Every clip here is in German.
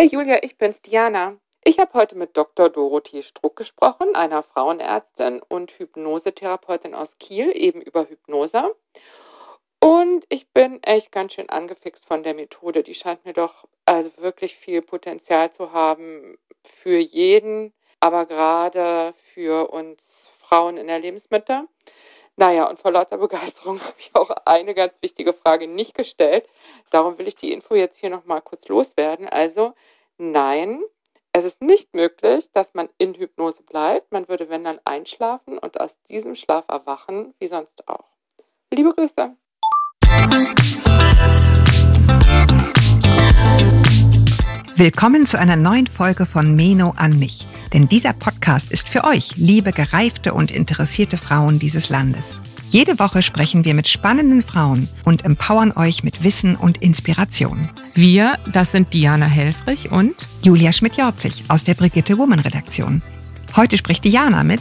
Hey Julia, ich bin's Diana. Ich habe heute mit Dr. Dorothee Struck gesprochen, einer Frauenärztin und Hypnosetherapeutin aus Kiel, eben über Hypnose. Und ich bin echt ganz schön angefixt von der Methode. Die scheint mir doch also wirklich viel Potenzial zu haben für jeden, aber gerade für uns Frauen in der Lebensmitte. Naja, und vor lauter Begeisterung habe ich auch eine ganz wichtige Frage nicht gestellt. Darum will ich die Info jetzt hier nochmal kurz loswerden. Also, nein, es ist nicht möglich, dass man in Hypnose bleibt. Man würde, wenn dann, einschlafen und aus diesem Schlaf erwachen, wie sonst auch. Liebe Grüße. Willkommen zu einer neuen Folge von Meno an mich. Denn dieser Podcast ist für euch, liebe gereifte und interessierte Frauen dieses Landes. Jede Woche sprechen wir mit spannenden Frauen und empowern euch mit Wissen und Inspiration. Wir, das sind Diana Helfrich und Julia Schmidt-Jorzig aus der Brigitte Woman Redaktion. Heute spricht Diana mit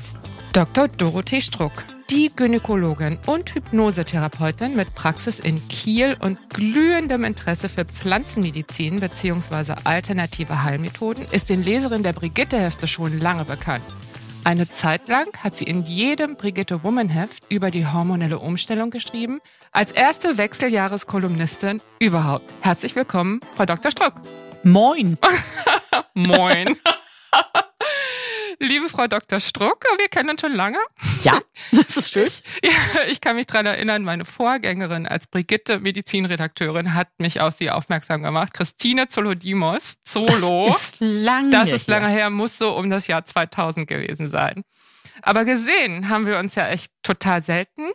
Dr. Dorothee Struck die Gynäkologin und Hypnosetherapeutin mit Praxis in Kiel und glühendem Interesse für Pflanzenmedizin bzw. alternative Heilmethoden ist den Leserinnen der Brigitte-Hefte schon lange bekannt. Eine Zeit lang hat sie in jedem Brigitte Woman Heft über die hormonelle Umstellung geschrieben, als erste Wechseljahreskolumnistin überhaupt. Herzlich willkommen, Frau Dr. Struck. Moin. Moin. Liebe Frau Dr. Struck, wir kennen uns schon lange. Ja, das ist schön. Ja, ich kann mich daran erinnern, meine Vorgängerin als Brigitte Medizinredakteurin hat mich auf sie aufmerksam gemacht. Christine Zolodimos, Zolo. Das ist lange Das ist lange her. her, muss so um das Jahr 2000 gewesen sein. Aber gesehen haben wir uns ja echt total selten.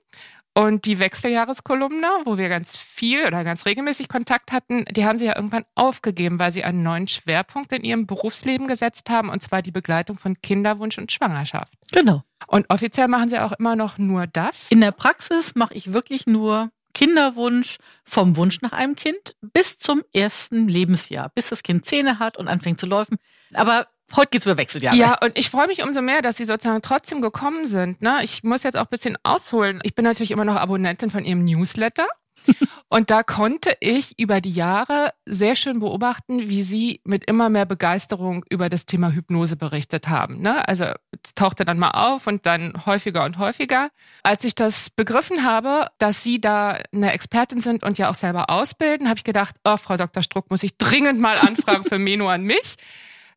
Und die Wechseljahreskolumne, wo wir ganz viel oder ganz regelmäßig Kontakt hatten, die haben sie ja irgendwann aufgegeben, weil sie einen neuen Schwerpunkt in ihrem Berufsleben gesetzt haben, und zwar die Begleitung von Kinderwunsch und Schwangerschaft. Genau. Und offiziell machen sie auch immer noch nur das. In der Praxis mache ich wirklich nur Kinderwunsch vom Wunsch nach einem Kind bis zum ersten Lebensjahr, bis das Kind Zähne hat und anfängt zu laufen. Aber heute geht's über Wechseljahre. Ja, und ich freue mich umso mehr, dass sie sozusagen trotzdem gekommen sind. Ne? Ich muss jetzt auch ein bisschen ausholen. Ich bin natürlich immer noch Abonnentin von ihrem Newsletter. Und da konnte ich über die Jahre sehr schön beobachten, wie Sie mit immer mehr Begeisterung über das Thema Hypnose berichtet haben. Ne? Also es tauchte dann mal auf und dann häufiger und häufiger. Als ich das begriffen habe, dass Sie da eine Expertin sind und ja auch selber ausbilden, habe ich gedacht, oh, Frau Dr. Struck, muss ich dringend mal anfragen für Meno an mich.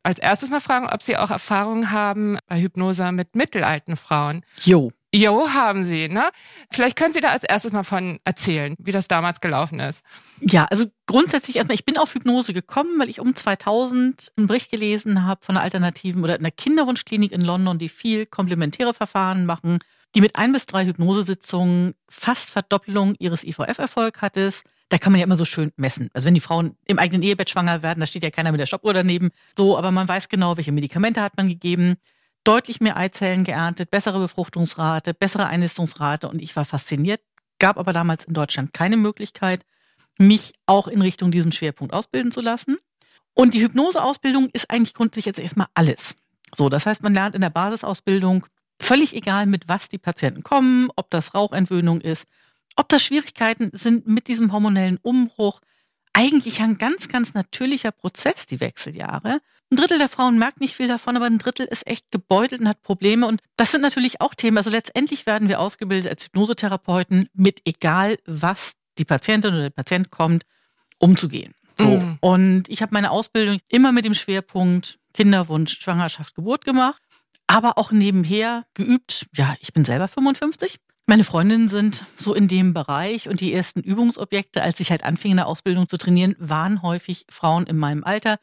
Als erstes mal fragen, ob Sie auch Erfahrungen haben bei Hypnose mit mittelalten Frauen. Jo. Jo, haben Sie, ne? Vielleicht können Sie da als erstes mal von erzählen, wie das damals gelaufen ist. Ja, also grundsätzlich erstmal, ich bin auf Hypnose gekommen, weil ich um 2000 einen Bericht gelesen habe von einer alternativen oder einer Kinderwunschklinik in London, die viel komplementäre Verfahren machen, die mit ein bis drei Hypnosesitzungen fast Verdoppelung ihres IVF-Erfolg hatte. Da kann man ja immer so schön messen. Also wenn die Frauen im eigenen Ehebett schwanger werden, da steht ja keiner mit der Stoppuhr daneben. So, aber man weiß genau, welche Medikamente hat man gegeben. Deutlich mehr Eizellen geerntet, bessere Befruchtungsrate, bessere Einnistungsrate und ich war fasziniert. Gab aber damals in Deutschland keine Möglichkeit, mich auch in Richtung diesem Schwerpunkt ausbilden zu lassen. Und die Hypnoseausbildung ist eigentlich grundsätzlich jetzt erstmal alles. So, das heißt, man lernt in der Basisausbildung völlig egal, mit was die Patienten kommen, ob das Rauchentwöhnung ist, ob das Schwierigkeiten sind mit diesem hormonellen Umbruch. Eigentlich ein ganz, ganz natürlicher Prozess, die Wechseljahre. Ein Drittel der Frauen merkt nicht viel davon, aber ein Drittel ist echt gebeutelt und hat Probleme. Und das sind natürlich auch Themen. Also letztendlich werden wir ausgebildet als Hypnosetherapeuten mit egal, was die Patientin oder der Patient kommt, umzugehen. So. Mhm. Und ich habe meine Ausbildung immer mit dem Schwerpunkt Kinderwunsch, Schwangerschaft, Geburt gemacht, aber auch nebenher geübt. Ja, ich bin selber 55. Meine Freundinnen sind so in dem Bereich und die ersten Übungsobjekte, als ich halt anfing in der Ausbildung zu trainieren, waren häufig Frauen in meinem Alter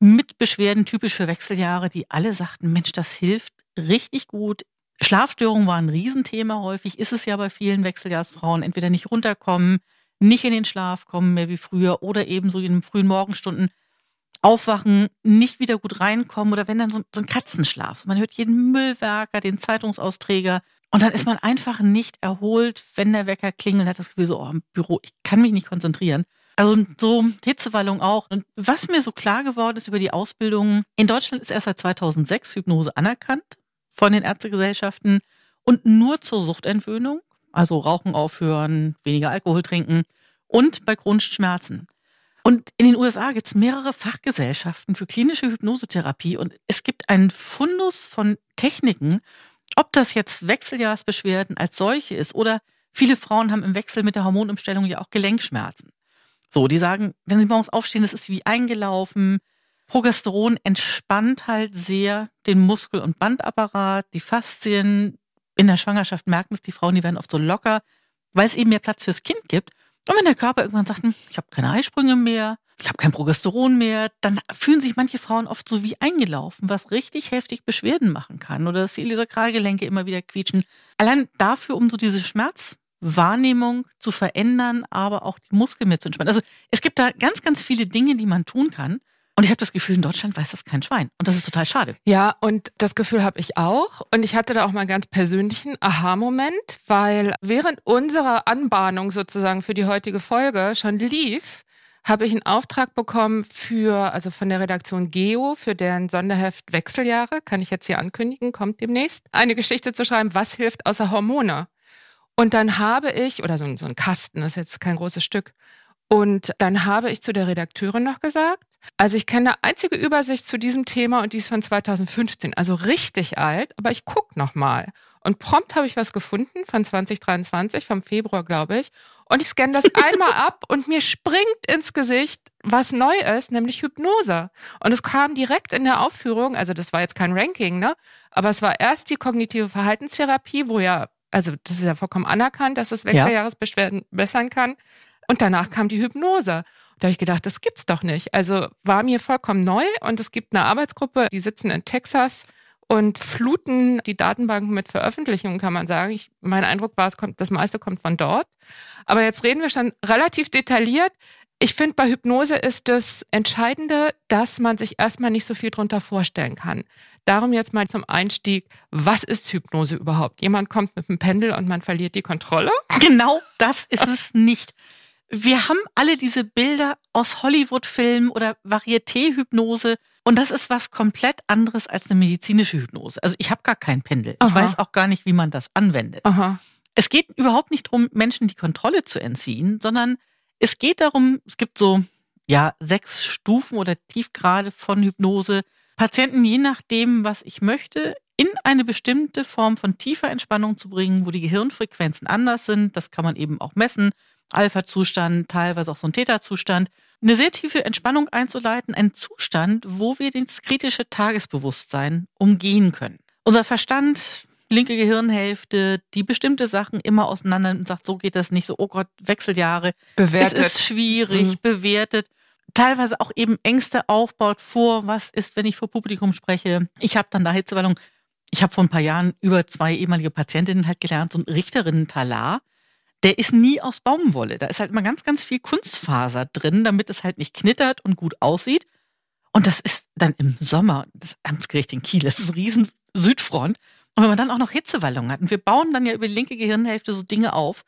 mit Beschwerden typisch für Wechseljahre, die alle sagten, Mensch, das hilft richtig gut. Schlafstörungen waren ein Riesenthema häufig, ist es ja bei vielen Wechseljahrsfrauen, entweder nicht runterkommen, nicht in den Schlaf kommen mehr wie früher oder eben so in den frühen Morgenstunden aufwachen, nicht wieder gut reinkommen oder wenn dann so, so ein Katzenschlaf. Man hört jeden Müllwerker, den Zeitungsausträger und dann ist man einfach nicht erholt, wenn der Wecker klingelt, hat das Gefühl so, oh, im Büro, ich kann mich nicht konzentrieren. Also so Hitzewallung auch. Und was mir so klar geworden ist über die Ausbildung, in Deutschland ist erst seit 2006 Hypnose anerkannt von den Ärztegesellschaften und nur zur Suchtentwöhnung, also Rauchen aufhören, weniger Alkohol trinken und bei chronischen Schmerzen. Und in den USA gibt es mehrere Fachgesellschaften für klinische Hypnosetherapie und es gibt einen Fundus von Techniken, ob das jetzt Wechseljahrsbeschwerden als solche ist oder viele Frauen haben im Wechsel mit der Hormonumstellung ja auch Gelenkschmerzen. So, die sagen, wenn sie morgens aufstehen, das ist wie eingelaufen. Progesteron entspannt halt sehr den Muskel- und Bandapparat, die Faszien. In der Schwangerschaft merken es die Frauen, die werden oft so locker, weil es eben mehr Platz fürs Kind gibt. Und wenn der Körper irgendwann sagt, hm, ich habe keine Eisprünge mehr, ich habe kein Progesteron mehr, dann fühlen sich manche Frauen oft so wie eingelaufen, was richtig heftig Beschwerden machen kann oder dass die Iliosakralgelenke immer wieder quietschen. Allein dafür, um so diese Schmerzwahrnehmung zu verändern, aber auch die Muskeln mehr zu entspannen. Also es gibt da ganz, ganz viele Dinge, die man tun kann. Und ich habe das Gefühl, in Deutschland weiß das kein Schwein. Und das ist total schade. Ja, und das Gefühl habe ich auch. Und ich hatte da auch mal einen ganz persönlichen Aha-Moment, weil während unserer Anbahnung sozusagen für die heutige Folge schon lief, habe ich einen Auftrag bekommen für, also von der Redaktion Geo, für deren Sonderheft Wechseljahre, kann ich jetzt hier ankündigen, kommt demnächst, eine Geschichte zu schreiben, was hilft außer Hormone. Und dann habe ich, oder so, so ein Kasten, das ist jetzt kein großes Stück, und dann habe ich zu der Redakteurin noch gesagt, also ich kenne eine einzige Übersicht zu diesem Thema und die ist von 2015, also richtig alt, aber ich guck noch mal. Und prompt habe ich was gefunden von 2023, vom Februar, glaube ich. Und ich scanne das einmal ab und mir springt ins Gesicht, was neu ist, nämlich Hypnose. Und es kam direkt in der Aufführung, also das war jetzt kein Ranking, ne? Aber es war erst die kognitive Verhaltenstherapie, wo ja, also das ist ja vollkommen anerkannt, dass es Wechseljahresbeschwerden ja. bessern kann. Und danach kam die Hypnose. Da habe ich gedacht, das gibt's doch nicht. Also war mir vollkommen neu und es gibt eine Arbeitsgruppe, die sitzen in Texas und fluten die Datenbanken mit Veröffentlichungen, kann man sagen. Ich, mein Eindruck war, es kommt, das meiste kommt von dort. Aber jetzt reden wir schon relativ detailliert. Ich finde, bei Hypnose ist das Entscheidende, dass man sich erstmal nicht so viel drunter vorstellen kann. Darum jetzt mal zum Einstieg, was ist Hypnose überhaupt? Jemand kommt mit einem Pendel und man verliert die Kontrolle? Genau das ist es nicht wir haben alle diese Bilder aus Hollywood-Filmen oder Varieté-Hypnose. Und das ist was komplett anderes als eine medizinische Hypnose. Also ich habe gar kein Pendel. Aha. Ich weiß auch gar nicht, wie man das anwendet. Aha. Es geht überhaupt nicht darum, Menschen die Kontrolle zu entziehen, sondern es geht darum, es gibt so ja sechs Stufen oder Tiefgrade von Hypnose. Patienten, je nachdem, was ich möchte, in eine bestimmte Form von tiefer Entspannung zu bringen, wo die Gehirnfrequenzen anders sind. Das kann man eben auch messen. Alpha-Zustand, teilweise auch so ein Theta-Zustand, eine sehr tiefe Entspannung einzuleiten, ein Zustand, wo wir das kritische Tagesbewusstsein umgehen können. Unser Verstand, linke Gehirnhälfte, die bestimmte Sachen immer auseinander und sagt, so geht das nicht, so, oh Gott, Wechseljahre. Bewertet. Es ist schwierig, mhm. bewertet. Teilweise auch eben Ängste aufbaut vor, was ist, wenn ich vor Publikum spreche. Ich habe dann da Hitzewallung. Ich habe vor ein paar Jahren über zwei ehemalige Patientinnen halt gelernt, so ein Richterinnen-Talar der ist nie aus Baumwolle. Da ist halt immer ganz, ganz viel Kunstfaser drin, damit es halt nicht knittert und gut aussieht. Und das ist dann im Sommer, das Amtsgericht in Kiel, das ist riesen Südfront. Und wenn man dann auch noch Hitzewallungen hat, und wir bauen dann ja über die linke Gehirnhälfte so Dinge auf.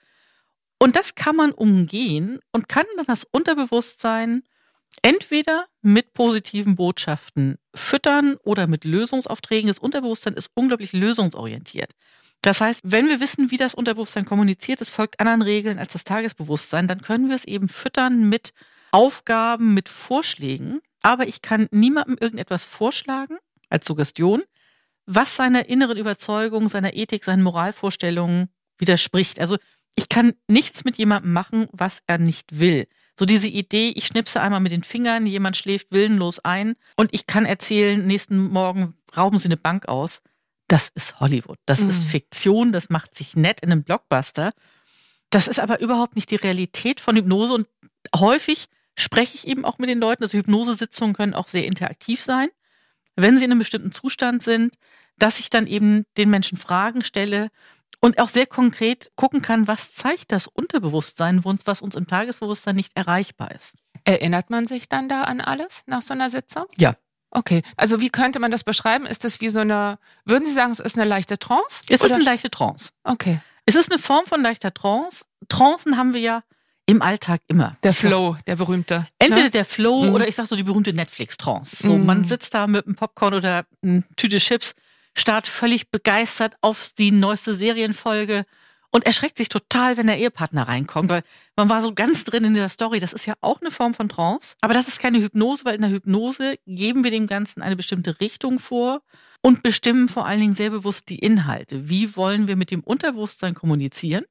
Und das kann man umgehen und kann dann das Unterbewusstsein entweder mit positiven Botschaften füttern oder mit Lösungsaufträgen. Das Unterbewusstsein ist unglaublich lösungsorientiert. Das heißt, wenn wir wissen, wie das Unterbewusstsein kommuniziert, es folgt anderen Regeln als das Tagesbewusstsein, dann können wir es eben füttern mit Aufgaben, mit Vorschlägen. Aber ich kann niemandem irgendetwas vorschlagen als Suggestion, was seiner inneren Überzeugung, seiner Ethik, seinen Moralvorstellungen widerspricht. Also ich kann nichts mit jemandem machen, was er nicht will. So diese Idee, ich schnipse einmal mit den Fingern, jemand schläft willenlos ein und ich kann erzählen, nächsten Morgen rauben sie eine Bank aus das ist Hollywood. Das mhm. ist Fiktion, das macht sich nett in einem Blockbuster. Das ist aber überhaupt nicht die Realität von Hypnose und häufig spreche ich eben auch mit den Leuten. Also Hypnosesitzungen können auch sehr interaktiv sein, wenn sie in einem bestimmten Zustand sind, dass ich dann eben den Menschen Fragen stelle und auch sehr konkret gucken kann, was zeigt das Unterbewusstsein, was uns im Tagesbewusstsein nicht erreichbar ist. Erinnert man sich dann da an alles nach so einer Sitzung? Ja, Okay, also wie könnte man das beschreiben? Ist das wie so eine, würden Sie sagen, es ist eine leichte Trance? Es oder? ist eine leichte Trance. Okay. Es ist eine Form von leichter Trance. Trancen haben wir ja im Alltag immer. Der Flow, der berühmte. Entweder ne? der Flow mhm. oder ich sag so die berühmte Netflix-Trance. So, mhm. man sitzt da mit einem Popcorn oder einer Tüte Chips, starrt völlig begeistert auf die neueste Serienfolge und erschreckt sich total, wenn der Ehepartner reinkommt, weil man war so ganz drin in dieser Story. Das ist ja auch eine Form von Trance, aber das ist keine Hypnose, weil in der Hypnose geben wir dem Ganzen eine bestimmte Richtung vor und bestimmen vor allen Dingen sehr bewusst die Inhalte. Wie wollen wir mit dem Unterbewusstsein kommunizieren?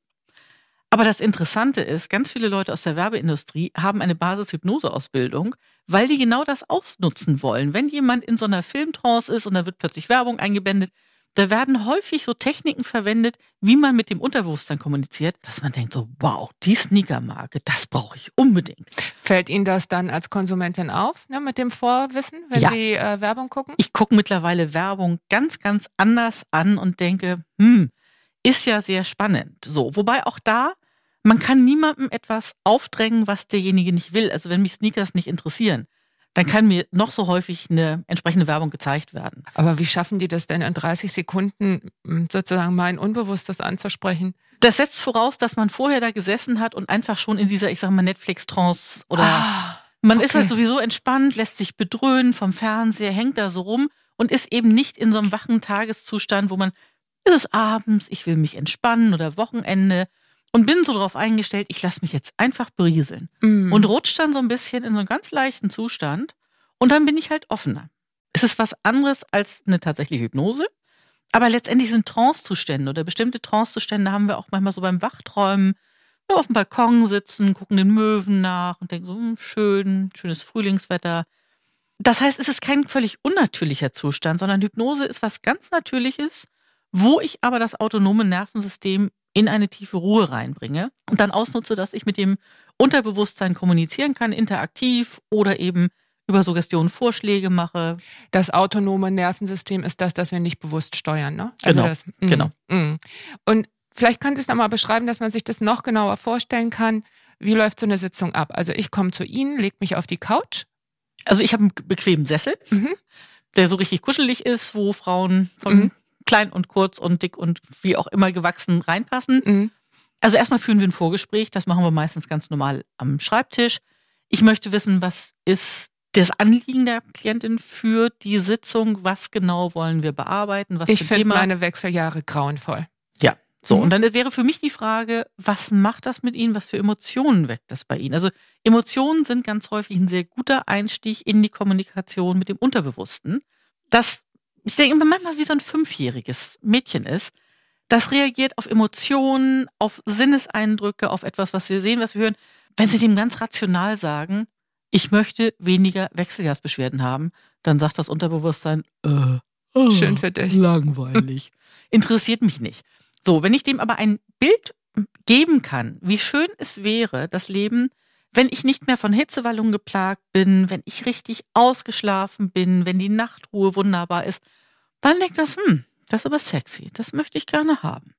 Aber das Interessante ist, ganz viele Leute aus der Werbeindustrie haben eine Basis-Hypnose-Ausbildung, weil die genau das ausnutzen wollen. Wenn jemand in so einer Filmtrance ist und da wird plötzlich Werbung eingeblendet, da werden häufig so Techniken verwendet, wie man mit dem Unterbewusstsein kommuniziert, dass man denkt so, wow, die Sneakermarke, das brauche ich unbedingt. Fällt Ihnen das dann als Konsumentin auf, ne, mit dem Vorwissen, wenn Ja. Sie äh, Werbung gucken? Ich gucke mittlerweile Werbung ganz, ganz anders an und denke, hm, ist ja sehr spannend. So, wobei auch da, man kann niemandem etwas aufdrängen, was derjenige nicht will. Also wenn mich Sneakers nicht interessieren, dann kann mir noch so häufig eine entsprechende Werbung gezeigt werden. Aber wie schaffen die das denn in 30 Sekunden m, sozusagen mein Unbewusstes anzusprechen? Das setzt voraus, dass man vorher da gesessen hat und einfach schon in dieser, ich sag mal, Netflix-Trance oder Ah, man ist okay. halt sowieso entspannt, lässt sich bedröhnen vom Fernseher, hängt da so rum und ist eben nicht in so einem wachen Tageszustand, wo man, ist es abends, ich will mich entspannen oder Wochenende und bin so darauf eingestellt, ich lasse mich jetzt einfach berieseln mm. und rutscht dann so ein bisschen in so einen ganz leichten Zustand und dann bin ich halt offener. Es ist was anderes als eine tatsächliche Hypnose, aber letztendlich sind Trancezustände oder bestimmte Trancezustände haben wir auch manchmal so beim Wachträumen, wir auf dem Balkon sitzen, gucken den Möwen nach und denken so, hm, schön, schönes Frühlingswetter. Das heißt, es ist kein völlig unnatürlicher Zustand, sondern Hypnose ist was ganz Natürliches, wo ich aber das autonome Nervensystem in eine tiefe Ruhe reinbringe und dann ausnutze, dass ich mit dem Unterbewusstsein kommunizieren kann, interaktiv oder eben über Suggestionen Vorschläge mache. Das autonome Nervensystem ist das, das wir nicht bewusst steuern, ne? Also Genau, das, mm, genau. mm. Und vielleicht können Sie es nochmal beschreiben, dass man sich das noch genauer vorstellen kann. Wie läuft so eine Sitzung ab? Also ich komme zu Ihnen, leg mich auf die Couch. Also ich habe einen bequemen Sessel, Mhm. der so richtig kuschelig ist, wo Frauen von Mhm. Klein und kurz und dick und wie auch immer gewachsen reinpassen. Mhm. Also erstmal führen wir ein Vorgespräch, das machen wir meistens ganz normal am Schreibtisch. Ich möchte wissen, was ist das Anliegen der Klientin für die Sitzung, was genau wollen wir bearbeiten, was Ich für finde meine Wechseljahre grauenvoll. Ja, so. Mhm. Und dann wäre für mich die Frage, was macht das mit Ihnen? Was für Emotionen weckt das bei Ihnen? Also Emotionen sind ganz häufig ein sehr guter Einstieg in die Kommunikation mit dem Unterbewussten. Das, ich denke immer manchmal wie so ein fünfjähriges Mädchen ist. Das reagiert auf Emotionen, auf Sinneseindrücke, auf etwas, was wir sehen, was wir hören. Wenn Sie dem ganz rational sagen, ich möchte weniger Wechseljahrsbeschwerden haben, dann sagt das Unterbewusstsein, äh, oh, Schön für dich. Langweilig. Interessiert mich nicht. So, wenn ich dem aber ein Bild geben kann, wie schön es wäre, das Leben, wenn ich nicht mehr von Hitzewallungen geplagt bin, wenn ich richtig ausgeschlafen bin, wenn die Nachtruhe wunderbar ist, dann denkt das, hm, das ist aber sexy, das möchte ich gerne haben.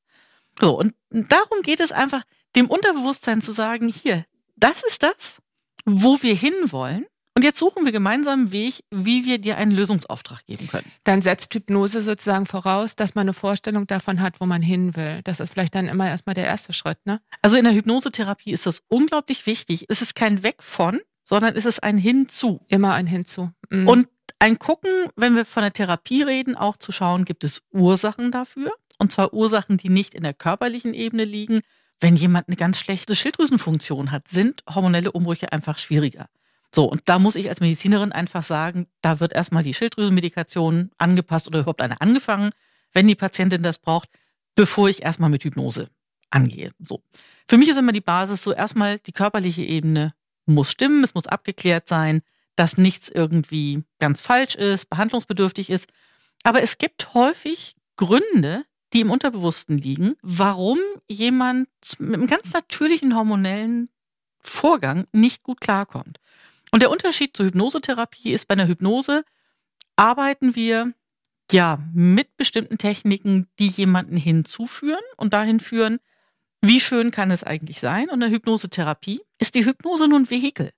So, und darum geht es einfach, dem Unterbewusstsein zu sagen, hier, das ist das, wo wir hinwollen. Und jetzt suchen wir gemeinsam einen Weg, wie wir dir einen Lösungsauftrag geben können. Dann setzt Hypnose sozusagen voraus, dass man eine Vorstellung davon hat, wo man hin will. Das ist vielleicht dann immer erstmal der erste Schritt, ne? Also in der Hypnosetherapie ist das unglaublich wichtig. Es ist kein Weg von, sondern es ist ein Hinzu. Immer ein Hinzu. Mhm. Und ein Gucken, wenn wir von der Therapie reden, auch zu schauen, gibt es Ursachen dafür. Und zwar Ursachen, die nicht in der körperlichen Ebene liegen. Wenn jemand eine ganz schlechte Schilddrüsenfunktion hat, sind hormonelle Umbrüche einfach schwieriger. So, und da muss ich als Medizinerin einfach sagen, da wird erstmal die Schilddrüsenmedikation angepasst oder überhaupt eine angefangen, wenn die Patientin das braucht, bevor ich erstmal mit Hypnose angehe. So. Für mich ist immer die Basis so erstmal die körperliche Ebene muss stimmen, es muss abgeklärt sein, dass nichts irgendwie ganz falsch ist, behandlungsbedürftig ist. Aber es gibt häufig Gründe, die im Unterbewussten liegen, warum jemand mit einem ganz natürlichen hormonellen Vorgang nicht gut klarkommt. Und der Unterschied zur Hypnosetherapie ist, bei einer Hypnose arbeiten wir ja mit bestimmten Techniken, die jemanden hinzuführen und dahin führen, wie schön kann es eigentlich sein. Und in der Hypnosetherapie ist die Hypnose nur ein Vehikel,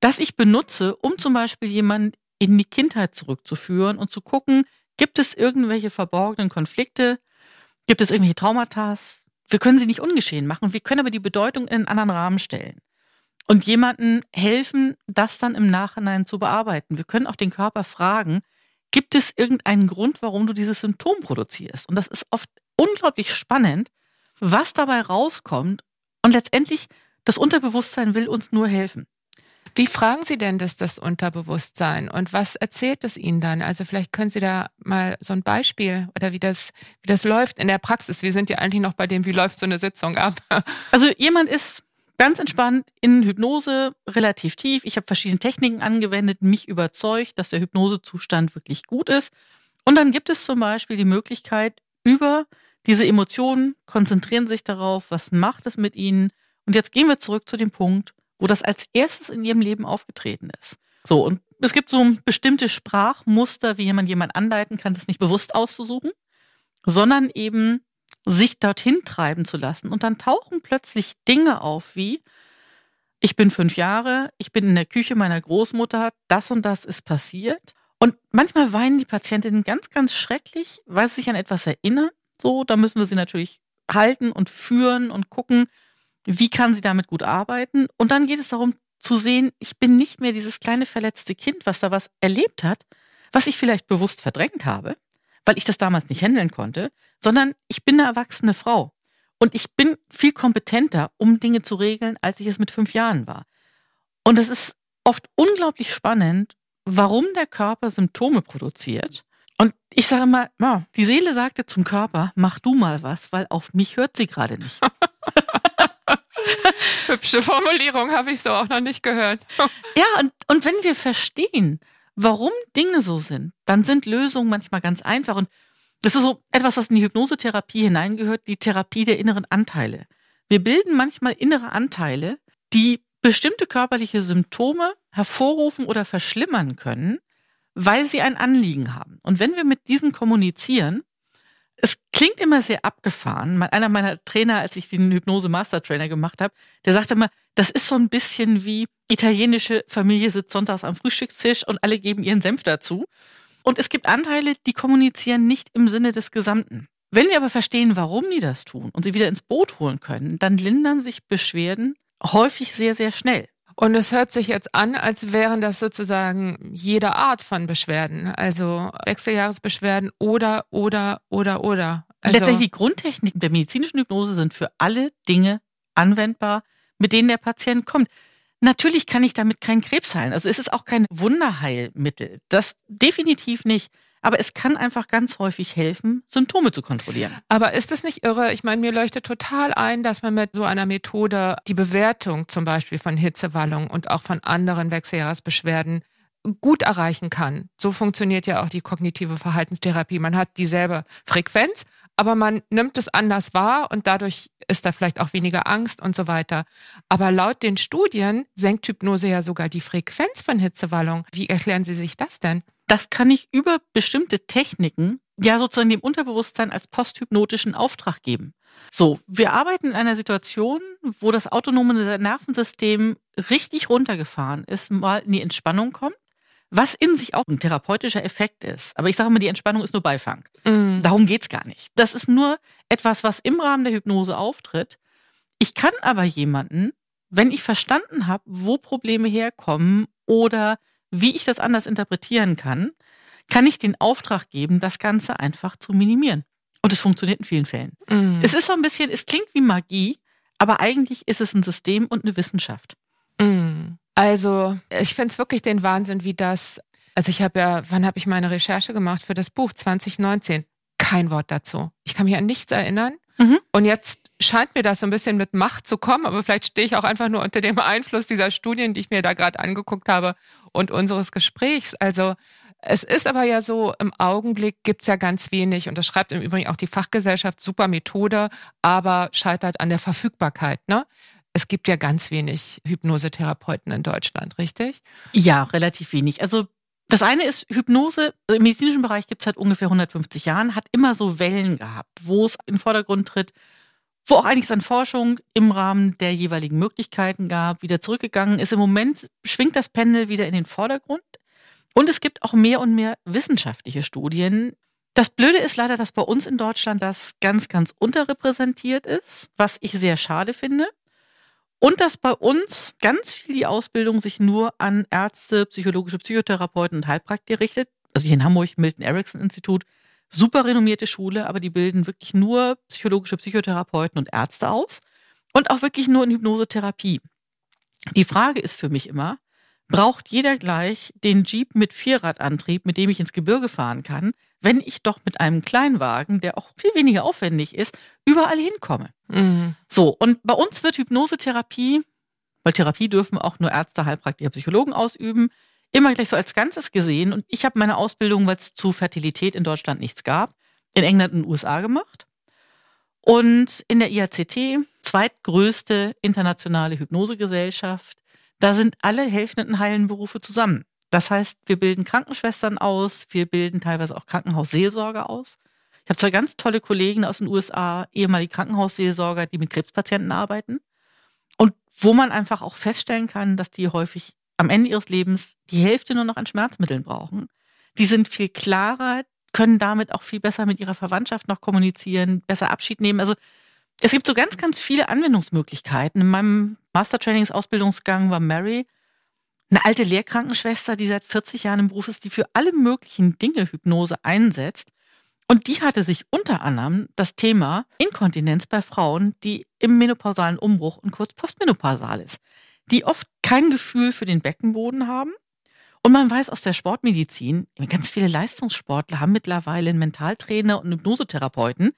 das ich benutze, um zum Beispiel jemanden in die Kindheit zurückzuführen und zu gucken, gibt es irgendwelche verborgenen Konflikte, gibt es irgendwelche Traumata. Wir können sie nicht ungeschehen machen, wir können aber die Bedeutung in einen anderen Rahmen stellen und jemanden helfen, das dann im Nachhinein zu bearbeiten. Wir können auch den Körper fragen, gibt es irgendeinen Grund, warum du dieses Symptom produzierst? Und das ist oft unglaublich spannend, was dabei rauskommt. Und letztendlich, das Unterbewusstsein will uns nur helfen. Wie fragen Sie denn das, das Unterbewusstsein und was erzählt es Ihnen dann? Also vielleicht können Sie da mal so ein Beispiel oder wie das, wie das läuft in der Praxis. Wir sind ja eigentlich noch bei dem, wie läuft so eine Sitzung ab? Also jemand ist ganz entspannt in Hypnose, relativ tief. Ich habe verschiedene Techniken angewendet, mich überzeugt, dass der Hypnosezustand wirklich gut ist. Und dann gibt es zum Beispiel die Möglichkeit, über diese Emotionen konzentrieren sich darauf, was macht es mit ihnen. Und jetzt gehen wir zurück zu dem Punkt, wo das als erstes in ihrem Leben aufgetreten ist. So, und es gibt so bestimmte Sprachmuster, wie man jemand anleiten kann, das nicht bewusst auszusuchen, sondern eben sich dorthin treiben zu lassen. Und dann tauchen plötzlich Dinge auf wie, ich bin fünf Jahre, ich bin in der Küche meiner Großmutter, das und das ist passiert. Und manchmal weinen die Patientinnen ganz, ganz schrecklich, weil sie sich an etwas erinnern. So, da müssen wir sie natürlich halten und führen und gucken, wie kann sie damit gut arbeiten. Und dann geht es darum zu sehen, ich bin nicht mehr dieses kleine verletzte Kind, was da was erlebt hat, was ich vielleicht bewusst verdrängt habe, weil ich das damals nicht handeln konnte, sondern ich bin eine erwachsene Frau. Und ich bin viel kompetenter, um Dinge zu regeln, als ich es mit fünf Jahren war. Und es ist oft unglaublich spannend, warum der Körper Symptome produziert. Und ich sage mal, ja, die Seele sagte zum Körper, mach du mal was, weil auf mich hört sie gerade nicht. Hübsche Formulierung habe ich so auch noch nicht gehört. ja, und, und wenn wir verstehen, warum Dinge so sind, dann sind Lösungen manchmal ganz einfach. Und das ist so etwas, was in die Hypnosetherapie hineingehört, die Therapie der inneren Anteile. Wir bilden manchmal innere Anteile, die bestimmte körperliche Symptome hervorrufen oder verschlimmern können, weil sie ein Anliegen haben. Und wenn wir mit diesen kommunizieren, es klingt immer sehr abgefahren. Einer meiner Trainer, als ich den Hypnose-Master-Trainer gemacht habe, der sagte immer, das ist so ein bisschen wie italienische Familie sitzt sonntags am Frühstückstisch und alle geben ihren Senf dazu. Und es gibt Anteile, die kommunizieren nicht im Sinne des Gesamten. Wenn wir aber verstehen, warum die das tun und sie wieder ins Boot holen können, dann lindern sich Beschwerden häufig sehr, sehr schnell. Und es hört sich jetzt an, als wären das sozusagen jede Art von Beschwerden, also Wechseljahresbeschwerden oder, oder, oder, oder. Also Letztendlich die Grundtechniken der medizinischen Hypnose sind für alle Dinge anwendbar, mit denen der Patient kommt. Natürlich kann ich damit keinen Krebs heilen. Also es ist auch kein Wunderheilmittel. Das definitiv nicht. Aber es kann einfach ganz häufig helfen, Symptome zu kontrollieren. Aber ist das nicht irre? Ich meine, mir leuchtet total ein, dass man mit so einer Methode die Bewertung zum Beispiel von Hitzewallung und auch von anderen Wechseljahresbeschwerden gut erreichen kann. So funktioniert ja auch die kognitive Verhaltenstherapie. Man hat dieselbe Frequenz, aber man nimmt es anders wahr und dadurch ist da vielleicht auch weniger Angst und so weiter. Aber laut den Studien senkt Hypnose ja sogar die Frequenz von Hitzewallung. Wie erklären Sie sich das denn? Das kann ich über bestimmte Techniken ja sozusagen dem Unterbewusstsein als posthypnotischen Auftrag geben. So, wir arbeiten in einer Situation, wo das autonome Nervensystem richtig runtergefahren ist, mal in die Entspannung kommt, was in sich auch ein therapeutischer Effekt ist. Aber ich sage mal, die Entspannung ist nur Beifang. Mm. Darum geht's gar nicht. Das ist nur etwas, was im Rahmen der Hypnose auftritt. Ich kann aber jemanden, wenn ich verstanden habe, wo Probleme herkommen oder wie ich das anders interpretieren kann, kann ich den Auftrag geben, das Ganze einfach zu minimieren. Und es funktioniert in vielen Fällen. Mm. Es ist so ein bisschen, es klingt wie Magie, aber eigentlich ist es ein System und eine Wissenschaft. Mm. Also, ich finde es wirklich den Wahnsinn, wie das. Also, ich habe ja, wann habe ich meine Recherche gemacht für das Buch 2019? Kein Wort dazu. Ich kann mich an nichts erinnern. Mhm. Und jetzt scheint mir das so ein bisschen mit Macht zu kommen, aber vielleicht stehe ich auch einfach nur unter dem Einfluss dieser Studien, die ich mir da gerade angeguckt habe und unseres Gesprächs. Also es ist aber ja so, im Augenblick gibt's ja ganz wenig, und das schreibt im Übrigen auch die Fachgesellschaft, super Methode, aber scheitert an der Verfügbarkeit. Ne? Es gibt ja ganz wenig Hypnosetherapeuten in Deutschland, richtig? Ja, relativ wenig. Also das eine ist Hypnose. Im medizinischen Bereich gibt es seit ungefähr 150 Jahren, hat immer so Wellen gehabt, wo es in den Vordergrund tritt, wo auch einiges an Forschung im Rahmen der jeweiligen Möglichkeiten gab, wieder zurückgegangen ist. Im Moment schwingt das Pendel wieder in den Vordergrund. Und es gibt auch mehr und mehr wissenschaftliche Studien. Das Blöde ist leider, dass bei uns in Deutschland das ganz, ganz unterrepräsentiert ist, was ich sehr schade finde. Und dass bei uns ganz viel die Ausbildung sich nur an Ärzte, psychologische Psychotherapeuten und Heilpraktiker richtet. Also hier in Hamburg, Milton Erickson Institut, super renommierte Schule, aber die bilden wirklich nur psychologische Psychotherapeuten und Ärzte aus und auch wirklich nur in Hypnosetherapie. Die Frage ist für mich immer, braucht jeder gleich den Jeep mit Vierradantrieb, mit dem ich ins Gebirge fahren kann, wenn ich doch mit einem Kleinwagen, der auch viel weniger aufwendig ist, überall hinkomme. Mhm. So, und bei uns wird Hypnosetherapie, weil Therapie dürfen auch nur Ärzte, Heilpraktiker, Psychologen ausüben, immer gleich so als Ganzes gesehen. Und ich habe meine Ausbildung, weil es zu Fertilität in Deutschland nichts gab, in England und USA gemacht. Und in der IACT, zweitgrößte internationale Hypnosegesellschaft, da sind alle helfenden heilen Berufe zusammen. Das heißt, wir bilden Krankenschwestern aus, wir bilden teilweise auch Krankenhausseelsorger aus. Ich habe zwei ganz tolle Kollegen aus den USA, ehemalige Krankenhausseelsorger, die mit Krebspatienten arbeiten. Und wo man einfach auch feststellen kann, dass die häufig am Ende ihres Lebens die Hälfte nur noch an Schmerzmitteln brauchen. Die sind viel klarer, können damit auch viel besser mit ihrer Verwandtschaft noch kommunizieren, besser Abschied nehmen. Also es gibt so ganz, ganz viele Anwendungsmöglichkeiten. In meinem Mastertrainings-Ausbildungsgang war Mary eine alte Lehrkrankenschwester, die seit 40 Jahren im Beruf ist, die für alle möglichen Dinge Hypnose einsetzt. Und die hatte sich unter anderem das Thema Inkontinenz bei Frauen, die im menopausalen Umbruch und kurz postmenopausal ist, die oft kein Gefühl für den Beckenboden haben. Und man weiß aus der Sportmedizin, ganz viele Leistungssportler haben mittlerweile einen Mentaltrainer und Hypnosetherapeuten.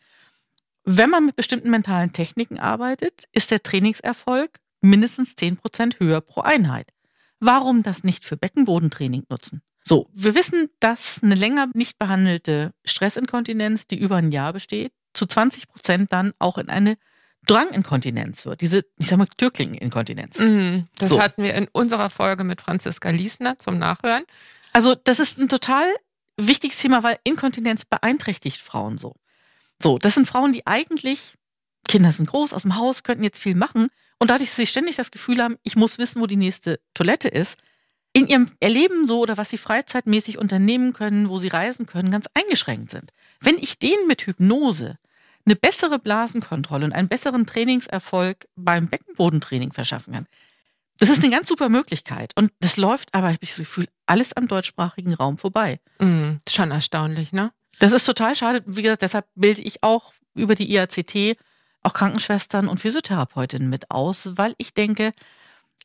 Wenn man mit bestimmten mentalen Techniken arbeitet, ist der Trainingserfolg mindestens 10% höher pro Einheit. Warum das nicht für Beckenbodentraining nutzen? So, wir wissen, dass eine länger nicht behandelte Stressinkontinenz, die über ein Jahr besteht, zu 20 Prozent dann auch in eine Dranginkontinenz wird. Diese, ich sag mal, Türklingeninkontinenz. Mhm, das so. hatten wir in unserer Folge mit Franziska Liesner zum Nachhören. Also, das ist ein total wichtiges Thema, weil Inkontinenz beeinträchtigt Frauen so. So, das sind Frauen, die eigentlich, Kinder sind groß, aus dem Haus, könnten jetzt viel machen. Und dadurch, dass sie ständig das Gefühl haben, ich muss wissen, wo die nächste Toilette ist, in ihrem Erleben so oder was sie freizeitmäßig unternehmen können, wo sie reisen können, ganz eingeschränkt sind. Wenn ich denen mit Hypnose eine bessere Blasenkontrolle und einen besseren Trainingserfolg beim Beckenbodentraining verschaffen kann, das ist eine ganz super Möglichkeit. Und das läuft aber, habe ich das Gefühl, alles am deutschsprachigen Raum vorbei. Mm, schon erstaunlich, ne? Das ist total schade. Wie gesagt, deshalb bilde ich auch über die IACT auch Krankenschwestern und Physiotherapeutinnen mit aus, weil ich denke,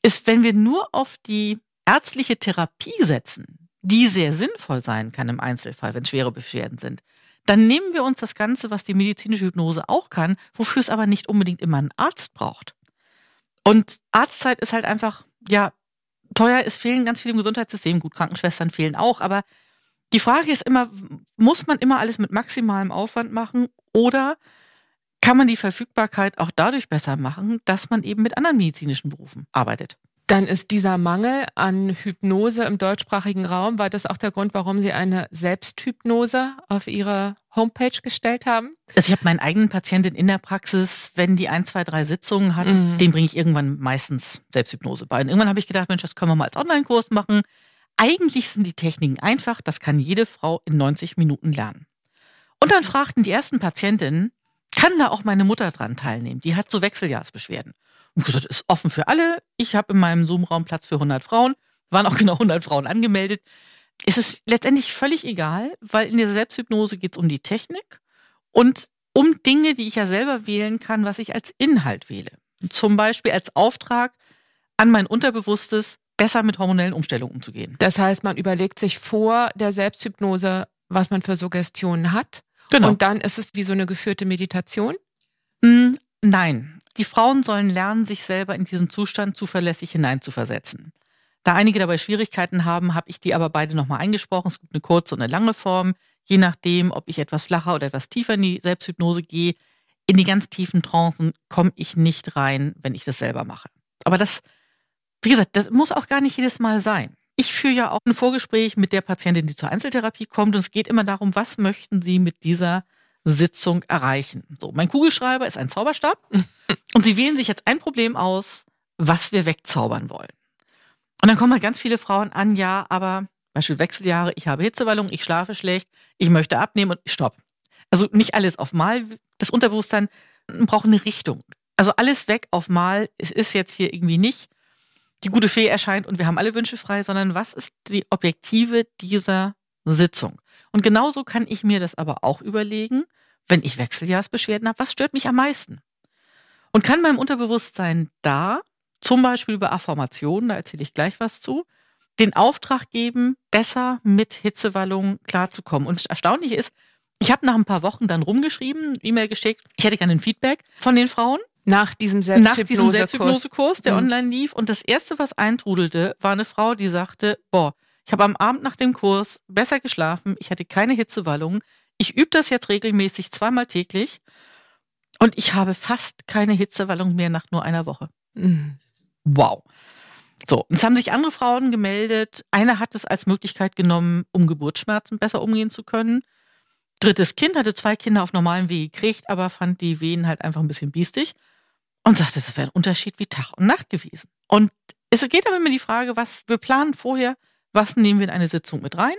ist, wenn wir nur auf die ärztliche Therapie setzen, die sehr sinnvoll sein kann im Einzelfall, wenn schwere Beschwerden sind, dann nehmen wir uns das Ganze, was die medizinische Hypnose auch kann, wofür es aber nicht unbedingt immer einen Arzt braucht. Und Arztzeit ist halt einfach, ja, teuer, es fehlen ganz viele im Gesundheitssystem, gut, Krankenschwestern fehlen auch, aber die Frage ist immer, muss man immer alles mit maximalem Aufwand machen oder kann man die Verfügbarkeit auch dadurch besser machen, dass man eben mit anderen medizinischen Berufen arbeitet? Dann ist dieser Mangel an Hypnose im deutschsprachigen Raum, war das auch der Grund, warum Sie eine Selbsthypnose auf Ihre Homepage gestellt haben? Also ich habe meinen eigenen Patienten in der Praxis, wenn die ein, zwei, drei Sitzungen hatten, mhm. den bringe ich irgendwann meistens Selbsthypnose bei. Und irgendwann habe ich gedacht, Mensch, das können wir mal als Online-Kurs machen. Eigentlich sind die Techniken einfach, das kann jede Frau in 90 Minuten lernen. Und dann fragten die ersten Patientinnen, kann da auch meine Mutter dran teilnehmen? Die hat so Wechseljahrsbeschwerden. Und gesagt, ist offen für alle. Ich habe in meinem Zoom-Raum Platz für 100 Frauen. Waren auch genau 100 Frauen angemeldet. Es ist letztendlich völlig egal, weil in der Selbsthypnose geht es um die Technik und um Dinge, die ich ja selber wählen kann, was ich als Inhalt wähle. Zum Beispiel als Auftrag an mein Unterbewusstes, besser mit hormonellen Umstellungen umzugehen. Das heißt, man überlegt sich vor der Selbsthypnose, was man für Suggestionen hat. Genau. Und dann ist es wie so eine geführte Meditation? Mm, nein. Die Frauen sollen lernen, sich selber in diesen Zustand zuverlässig hineinzuversetzen. Da einige dabei Schwierigkeiten haben, habe ich die aber beide nochmal eingesprochen. Es gibt eine kurze und eine lange Form. Je nachdem, ob ich etwas flacher oder etwas tiefer in die Selbsthypnose gehe, in die ganz tiefen Trancen komme ich nicht rein, wenn ich das selber mache. Aber das, wie gesagt, das muss auch gar nicht jedes Mal sein. Ich führe ja auch ein Vorgespräch mit der Patientin, die zur Einzeltherapie kommt und es geht immer darum, was möchten Sie mit dieser Sitzung erreichen. So, mein Kugelschreiber ist ein Zauberstab und Sie wählen sich jetzt ein Problem aus, was wir wegzaubern wollen. Und dann kommen halt ganz viele Frauen an, ja, aber Beispiel Wechseljahre, ich habe Hitzewallung, ich schlafe schlecht, ich möchte abnehmen und stopp. Also nicht alles auf Mal. Das Unterbewusstsein braucht eine Richtung. Also alles weg auf Mal. Es ist jetzt hier irgendwie nicht die gute Fee erscheint und wir haben alle Wünsche frei, sondern was ist die Objektive dieser Sitzung. Und genauso kann ich mir das aber auch überlegen, wenn ich Wechseljahrsbeschwerden habe, was stört mich am meisten? Und kann meinem Unterbewusstsein da, zum Beispiel über Affirmationen, da erzähle ich gleich was zu, den Auftrag geben, besser mit Hitzewallungen klarzukommen. Und erstaunlich ist, ich habe nach ein paar Wochen dann rumgeschrieben, E-Mail geschickt, ich hätte gerne ein Feedback von den Frauen. Nach diesem Selbsthypnosekurs, Selbsthypnosekurs der mhm. online lief. Und das Erste, was eintrudelte, war eine Frau, die sagte, boah, ich habe am Abend nach dem Kurs besser geschlafen, ich hatte keine Hitzewallungen, ich übe das jetzt regelmäßig zweimal täglich und ich habe fast keine Hitzewallung mehr nach nur einer Woche. Mhm. Wow. So, es haben sich andere Frauen gemeldet. Eine hat es als Möglichkeit genommen, um Geburtsschmerzen besser umgehen zu können. Drittes Kind hatte zwei Kinder auf normalem Weg gekriegt, aber fand die Wehen halt einfach ein bisschen biestig und sagte, es wäre ein Unterschied wie Tag und Nacht gewesen. Und es geht aber immer die Frage, was wir planen vorher, was nehmen wir in eine Sitzung mit rein?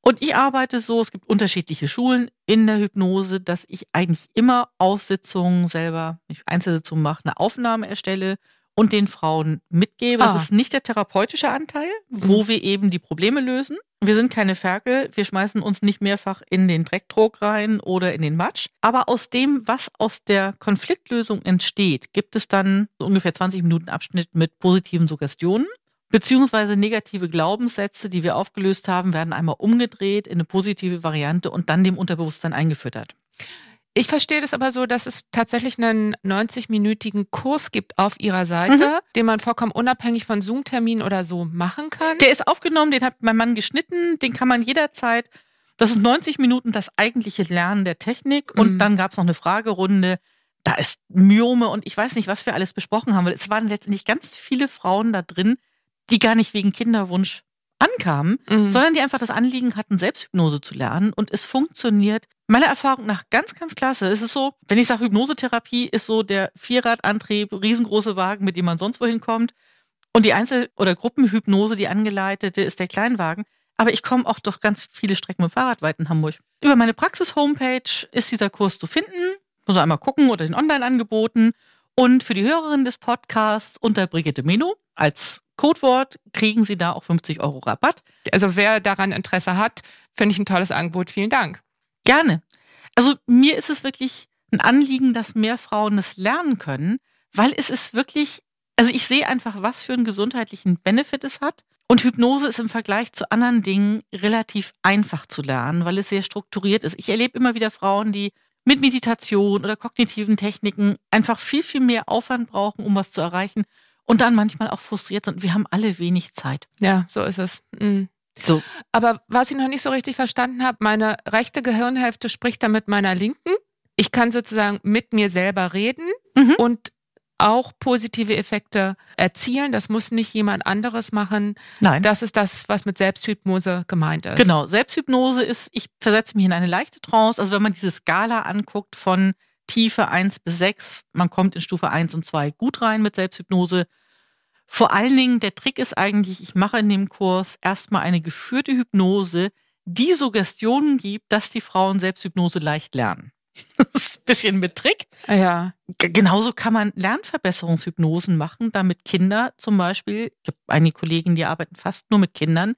Und ich arbeite so, es gibt unterschiedliche Schulen in der Hypnose, dass ich eigentlich immer Aussitzungen selber, ich Einzelsitzungen mache, eine Aufnahme erstelle und den Frauen mitgebe. Ah. Das ist nicht der therapeutische Anteil, wo mhm. wir eben die Probleme lösen. Wir sind keine Ferkel, wir schmeißen uns nicht mehrfach in den Dreckdruck rein oder in den Matsch. Aber aus dem, was aus der Konfliktlösung entsteht, gibt es dann so ungefähr 20 Minuten Abschnitt mit positiven Suggestionen. Beziehungsweise negative Glaubenssätze, die wir aufgelöst haben, werden einmal umgedreht in eine positive Variante und dann dem Unterbewusstsein eingefüttert. Ich verstehe das aber so, dass es tatsächlich einen 90-minütigen Kurs gibt auf Ihrer Seite, mhm. den man vollkommen unabhängig von Zoom-Terminen oder so machen kann. Der ist aufgenommen, den hat mein Mann geschnitten, den kann man jederzeit. Das ist 90 Minuten das eigentliche Lernen der Technik und mhm. dann gab es noch eine Fragerunde. Da ist Myome und ich weiß nicht, was wir alles besprochen haben, weil es waren letztendlich ganz viele Frauen da drin, die gar nicht wegen Kinderwunsch ankamen, mhm. sondern die einfach das Anliegen hatten, Selbsthypnose zu lernen. Und es funktioniert meiner Erfahrung nach ganz, ganz klasse. Es ist so, wenn ich sage, Hypnosetherapie ist so der Vierradantrieb, riesengroße Wagen, mit dem man sonst wohin kommt. Und die Einzel- oder Gruppenhypnose, die angeleitete, ist der Kleinwagen. Aber ich komme auch durch ganz viele Strecken mit Fahrrad weit in Hamburg. Über meine Praxis-Homepage ist dieser Kurs zu finden. Muss einmal gucken oder den Online-Angeboten. Und für die Hörerin des Podcasts unter Brigitte Meno als Codewort kriegen Sie da auch 50 Euro Rabatt. Also wer daran Interesse hat, finde ich ein tolles Angebot. Vielen Dank. Gerne. Also mir ist es wirklich ein Anliegen, dass mehr Frauen es lernen können, weil es ist wirklich, also ich sehe einfach, was für einen gesundheitlichen Benefit es hat. Und Hypnose ist im Vergleich zu anderen Dingen relativ einfach zu lernen, weil es sehr strukturiert ist. Ich erlebe immer wieder Frauen, die mit Meditation oder kognitiven Techniken einfach viel, viel mehr Aufwand brauchen, um was zu erreichen und dann manchmal auch frustriert sind. Wir haben alle wenig Zeit. Ja, so ist es. Mhm. So. Aber was ich noch nicht so richtig verstanden habe, meine rechte Gehirnhälfte spricht dann mit meiner linken. Ich kann sozusagen mit mir selber reden mhm. und auch positive Effekte erzielen. Das muss nicht jemand anderes machen. Nein. Das ist das, was mit Selbsthypnose gemeint ist. Genau. Selbsthypnose ist, ich versetze mich in eine leichte Trance. Also wenn man diese Skala anguckt von Tiefe 1 bis 6. Man kommt in Stufe 1 und 2 gut rein mit Selbsthypnose. Vor allen Dingen, der Trick ist eigentlich, ich mache in dem Kurs erstmal eine geführte Hypnose, die Suggestionen gibt, dass die Frauen Selbsthypnose leicht lernen. Das ist ein bisschen mit Trick. Ja. Genauso kann man Lernverbesserungshypnosen machen, damit Kinder zum Beispiel, ich habe einige Kollegen, die arbeiten fast nur mit Kindern,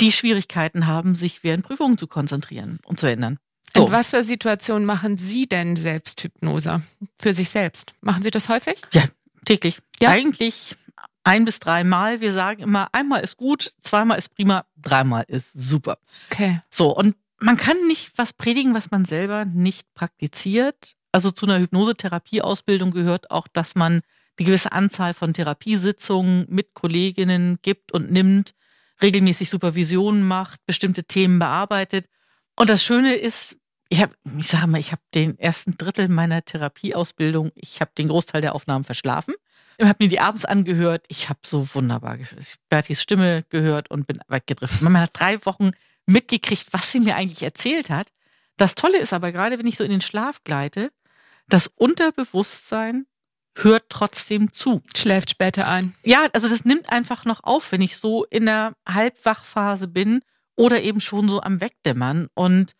die Schwierigkeiten haben, sich während Prüfungen zu konzentrieren und zu ändern. So. In was für Situationen machen Sie denn Selbsthypnose für sich selbst? Machen Sie das häufig? Ja, täglich. Ja? Eigentlich ein bis dreimal. Wir sagen immer, einmal ist gut, zweimal ist prima, dreimal ist super. Okay. So, und man kann nicht was predigen, was man selber nicht praktiziert. Also zu einer Hypnosetherapieausbildung gehört auch, dass man eine gewisse Anzahl von Therapiesitzungen mit Kolleginnen gibt und nimmt, regelmäßig Supervisionen macht, bestimmte Themen bearbeitet. Und das Schöne ist, ich habe, ich sage mal, ich habe den ersten Drittel meiner Therapieausbildung, ich habe den Großteil der Aufnahmen verschlafen. Ich habe mir die abends angehört. Ich habe so wunderbar Bertis Stimme gehört und bin weggedriftet. Man hat drei Wochen mitgekriegt, was sie mir eigentlich erzählt hat. Das Tolle ist aber gerade, wenn ich so in den Schlaf gleite, das Unterbewusstsein hört trotzdem zu. Schläft später ein. Ja, also das nimmt einfach noch auf, wenn ich so in der Halbwachphase bin oder eben schon so am Wegdämmern. Und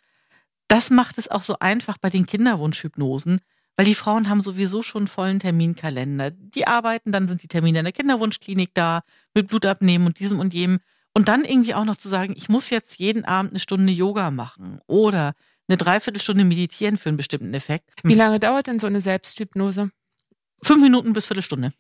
das macht es auch so einfach bei den Kinderwunschhypnosen, weil die Frauen haben sowieso schon einen vollen Terminkalender. Die arbeiten, dann sind die Termine in der Kinderwunschklinik da, mit Blutabnehmen und diesem und jenem. Und dann irgendwie auch noch zu sagen, ich muss jetzt jeden Abend eine Stunde Yoga machen oder eine Dreiviertelstunde meditieren für einen bestimmten Effekt. Wie lange dauert denn so eine Selbsthypnose? Fünf Minuten bis Viertelstunde.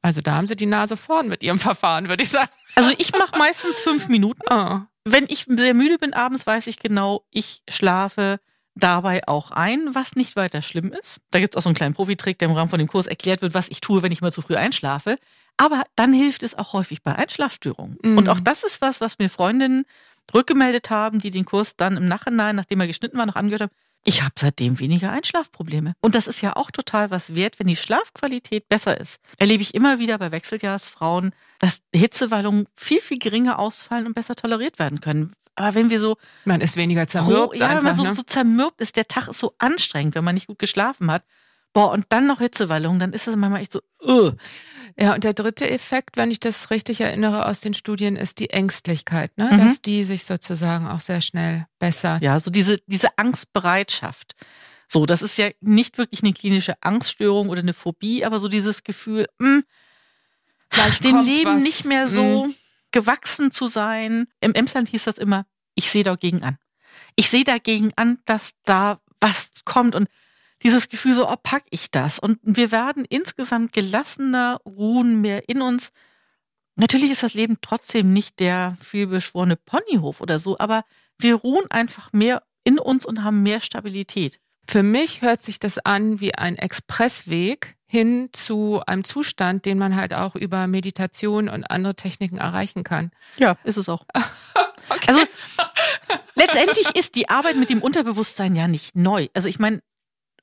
Also da haben Sie die Nase vorn mit Ihrem Verfahren, würde ich sagen. Also ich mache meistens fünf Minuten. Oh. Wenn ich sehr müde bin abends, weiß ich genau, ich schlafe dabei auch ein, was nicht weiter schlimm ist. Da gibt es auch so einen kleinen Profitrick, der im Rahmen von dem Kurs erklärt wird, was ich tue, wenn ich mal zu früh einschlafe. Aber dann hilft es auch häufig bei Einschlafstörungen. Mhm. Und auch das ist was, was mir Freundinnen rückgemeldet haben, die den Kurs dann im Nachhinein, nachdem er geschnitten war, noch angehört haben. Ich habe seitdem weniger Einschlafprobleme. Und das ist ja auch total was wert, wenn die Schlafqualität besser ist. Erlebe ich immer wieder bei Wechseljahrsfrauen, dass Hitzewallungen viel, viel geringer ausfallen und besser toleriert werden können. Aber wenn wir so Man ist weniger zermürbt. Oh, ja, wenn einfach, man so, ne? so zermürbt ist, der Tag ist so anstrengend, wenn man nicht gut geschlafen hat. Boah, und dann noch Hitzewallungen, dann ist es manchmal echt so, uh. Ja, und der dritte Effekt, wenn ich das richtig erinnere aus den Studien, ist die Ängstlichkeit, ne? Mhm. dass die sich sozusagen auch sehr schnell bessert. Ja, so diese, diese Angstbereitschaft. So, das ist ja nicht wirklich eine klinische Angststörung oder eine Phobie, aber so dieses Gefühl, mh, Gleich dem Leben was. nicht mehr so gewachsen zu sein. Im Emsland hieß das immer, ich sehe dagegen an. Ich sehe dagegen an, dass da was kommt und dieses Gefühl so, oh, pack ich das? Und wir werden insgesamt gelassener, ruhen mehr in uns. Natürlich ist das Leben trotzdem nicht der vielbeschworene Ponyhof oder so, aber wir ruhen einfach mehr in uns und haben mehr Stabilität. Für mich hört sich das an wie ein Expressweg hin zu einem Zustand, den man halt auch über Meditation und andere Techniken erreichen kann. Ja, ist es auch. Also letztendlich ist die Arbeit mit dem Unterbewusstsein ja nicht neu. Also ich meine,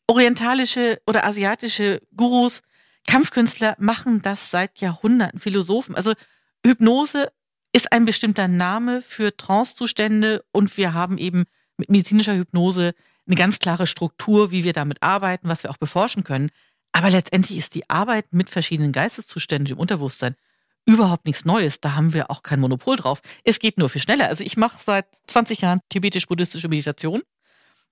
orientalische oder asiatische Gurus, Kampfkünstler machen das seit Jahrhunderten, Philosophen. Also Hypnose ist ein bestimmter Name für Trancezustände und wir haben eben mit medizinischer Hypnose eine ganz klare Struktur, wie wir damit arbeiten, was wir auch beforschen können. Aber letztendlich ist die Arbeit mit verschiedenen Geisteszuständen im Unterbewusstsein überhaupt nichts Neues. Da haben wir auch kein Monopol drauf. Es geht nur viel schneller. Also ich mache seit 20 Jahren tibetisch-buddhistische Meditation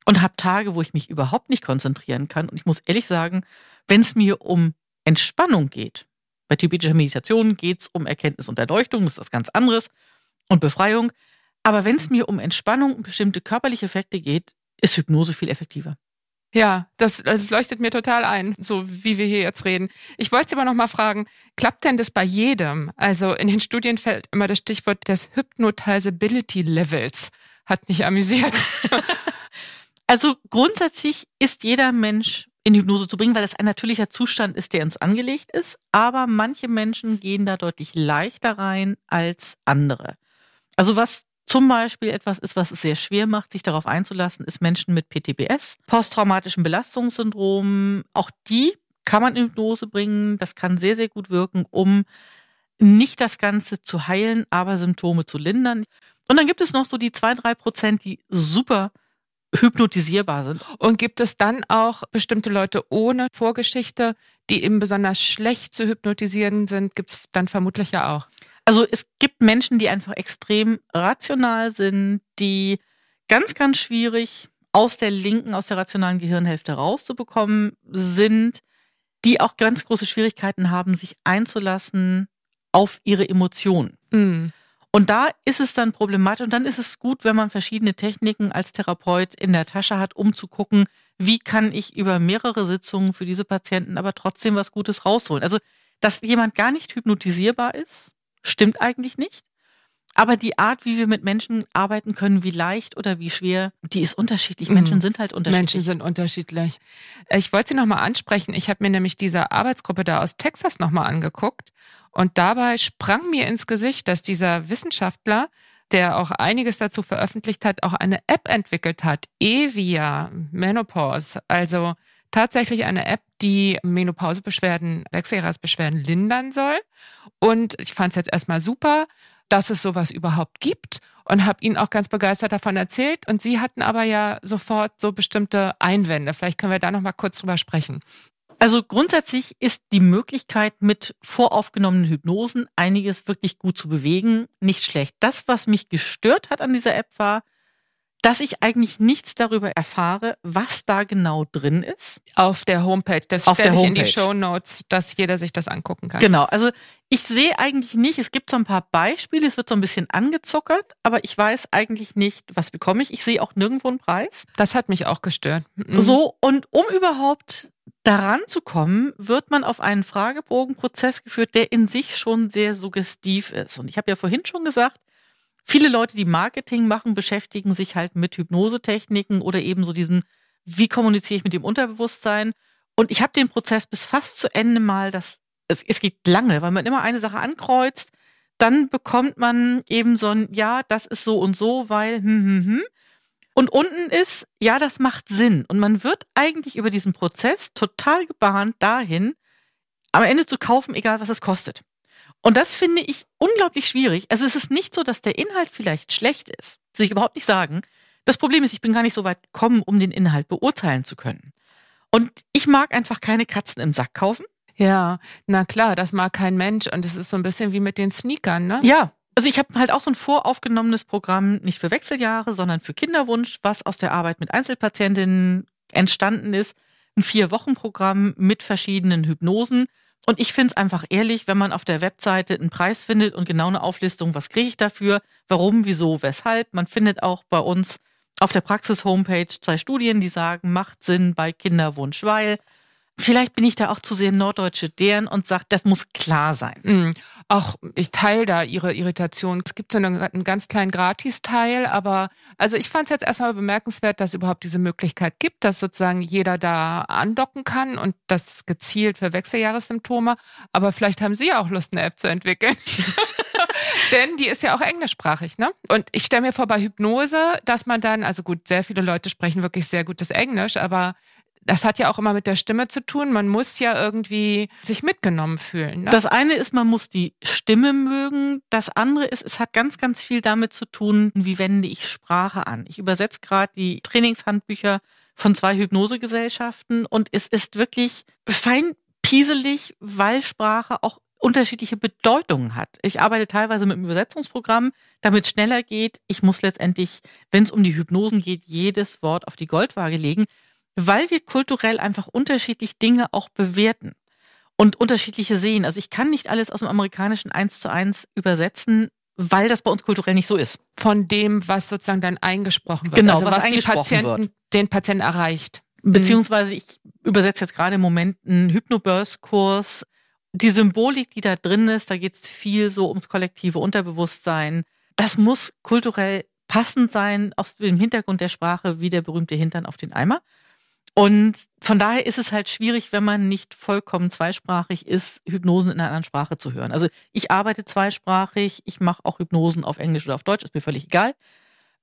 und habe Tage, wo ich mich überhaupt nicht konzentrieren kann. Und ich muss ehrlich sagen, wenn es mir um Entspannung geht, bei tibetischer Meditation geht es um Erkenntnis und Erleuchtung, das ist was ganz anderes, und Befreiung. Aber wenn es mir um Entspannung und bestimmte körperliche Effekte geht, ist Hypnose viel effektiver. Ja, das, das leuchtet mir total ein, so wie wir hier jetzt reden. Ich wollte Sie aber noch mal fragen, klappt denn das bei jedem? Also in den Studien fällt immer das Stichwort des Hypnotizability Levels. Hat mich amüsiert. Also grundsätzlich ist jeder Mensch in Hypnose zu bringen, weil es ein natürlicher Zustand ist, der uns angelegt ist. Aber manche Menschen gehen da deutlich leichter rein als andere. Also was zum Beispiel etwas ist, was es sehr schwer macht, sich darauf einzulassen, ist Menschen mit PTBS, posttraumatischem Belastungssyndrom. Auch die kann man in Hypnose bringen. Das kann sehr, sehr gut wirken, um nicht das Ganze zu heilen, aber Symptome zu lindern. Und dann gibt es noch so die zwei, drei Prozent, die super hypnotisierbar sind. Und gibt es dann auch bestimmte Leute ohne Vorgeschichte, die eben besonders schlecht zu hypnotisieren sind? Gibt es dann vermutlich ja auch. Also es gibt Menschen, die einfach extrem rational sind, die ganz, ganz schwierig aus der linken, aus der rationalen Gehirnhälfte rauszubekommen sind, die auch ganz große Schwierigkeiten haben, sich einzulassen auf ihre Emotionen. Mm. Und da ist es dann problematisch und dann ist es gut, wenn man verschiedene Techniken als Therapeut in der Tasche hat, um zu gucken, wie kann ich über mehrere Sitzungen für diese Patienten aber trotzdem was Gutes rausholen. Also, dass jemand gar nicht hypnotisierbar ist, stimmt eigentlich nicht. Aber die Art, wie wir mit Menschen arbeiten können, wie leicht oder wie schwer, die ist unterschiedlich. Menschen Mhm. sind halt unterschiedlich. Menschen sind unterschiedlich. Ich wollte Sie noch mal ansprechen. Ich habe mir nämlich diese Arbeitsgruppe da aus Texas noch mal angeguckt und dabei sprang mir ins Gesicht, dass dieser Wissenschaftler, der auch einiges dazu veröffentlicht hat, auch eine App entwickelt hat, Evia Menopause, also tatsächlich eine App, die Menopausebeschwerden, Wechseljahresbeschwerden lindern soll. Und ich fand es jetzt erstmal super, dass es sowas überhaupt gibt und habe ihnen auch ganz begeistert davon erzählt. Und sie hatten aber ja sofort so bestimmte Einwände. Vielleicht können wir da noch mal kurz drüber sprechen. Also grundsätzlich ist die Möglichkeit, mit voraufgenommenen Hypnosen einiges wirklich gut zu bewegen, nicht schlecht. Das, was mich gestört hat an dieser App, war, dass ich eigentlich nichts darüber erfahre, was da genau drin ist. Auf der Homepage. Das Auf stelle der ich in die. Show Notes, dass jeder sich das angucken kann. Genau, also ich sehe eigentlich nicht, es gibt so ein paar Beispiele, es wird so ein bisschen angezuckert, aber ich weiß eigentlich nicht, was bekomme ich. Ich sehe auch nirgendwo einen Preis. Das hat mich auch gestört. Mhm. So, und um überhaupt daran zu kommen, wird man auf einen Fragebogenprozess geführt, der in sich schon sehr suggestiv ist. Und ich habe ja vorhin schon gesagt, viele Leute, die Marketing machen, beschäftigen sich halt mit Hypnosetechniken oder eben so diesem, wie kommuniziere ich mit dem Unterbewusstsein. Und ich habe den Prozess bis fast zu Ende mal, das, es, es geht lange, weil man immer eine Sache ankreuzt, dann bekommt man eben so ein, ja, das ist so und so, weil, hm, hm, hm. Und unten ist, ja, das macht Sinn. Und man wird eigentlich über diesen Prozess total gebahnt dahin, am Ende zu kaufen, egal was es kostet. Und das finde ich unglaublich schwierig. Also es ist nicht so, dass der Inhalt vielleicht schlecht ist. Das will ich überhaupt nicht sagen. Das Problem ist, ich bin gar nicht so weit gekommen, um den Inhalt beurteilen zu können. Und ich mag einfach keine Katzen im Sack kaufen. Ja, na klar, das mag kein Mensch und es ist so ein bisschen wie mit den Sneakern, ne? Ja, also ich habe halt auch so ein voraufgenommenes Programm, nicht für Wechseljahre, sondern für Kinderwunsch, was aus der Arbeit mit Einzelpatientinnen entstanden ist. Ein Vier-Wochen-Programm mit verschiedenen Hypnosen. Und ich finde es einfach ehrlich, wenn man auf der Webseite einen Preis findet und genau eine Auflistung, was kriege ich dafür, warum, wieso, weshalb. Man findet auch bei uns auf der Praxis-Homepage zwei Studien, die sagen, macht Sinn bei Kinderwunsch, weil vielleicht bin ich da auch zu sehr norddeutsche deren und sage, das muss klar sein. Mhm. Auch ich teile da ihre Irritation. Es gibt so einen, einen ganz kleinen Gratisteil, aber also ich fand es jetzt erstmal bemerkenswert, dass es überhaupt diese Möglichkeit gibt, dass sozusagen jeder da andocken kann und das gezielt für Wechseljahressymptome. Aber vielleicht haben Sie ja auch Lust, eine App zu entwickeln. Denn die ist ja auch englischsprachig, ne? Und ich stelle mir vor, bei Hypnose, dass man dann, also gut, sehr viele Leute sprechen wirklich sehr gutes Englisch, aber das hat ja auch immer mit der Stimme zu tun. Man muss ja irgendwie sich mitgenommen fühlen. Ne? Das eine ist, man muss die Stimme mögen. Das andere ist, es hat ganz, ganz viel damit zu tun, wie wende ich Sprache an. Ich übersetze gerade die Trainingshandbücher von zwei Hypnosegesellschaften und es ist wirklich fein pieselig, weil Sprache auch unterschiedliche Bedeutungen hat. Ich arbeite teilweise mit einem Übersetzungsprogramm, damit es schneller geht. Ich muss letztendlich, wenn es um die Hypnosen geht, jedes Wort auf die Goldwaage legen weil wir kulturell einfach unterschiedlich Dinge auch bewerten und unterschiedliche sehen. Also ich kann nicht alles aus dem amerikanischen eins zu eins übersetzen, weil das bei uns kulturell nicht so ist. Von dem, was sozusagen dann eingesprochen wird. Genau, also was was, eingesprochen Patienten, wird. den Patienten erreicht. Beziehungsweise ich übersetze jetzt gerade im Moment einen Hypnobirth-Kurs. Die Symbolik, die da drin ist, da geht es viel so ums kollektive Unterbewusstsein. Das muss kulturell passend sein, aus dem Hintergrund der Sprache, wie der berühmte Hintern auf den Eimer. Und von daher ist es halt schwierig, wenn man nicht vollkommen zweisprachig ist, Hypnosen in einer anderen Sprache zu hören. Also ich arbeite zweisprachig, ich mache auch Hypnosen auf Englisch oder auf Deutsch, ist mir völlig egal.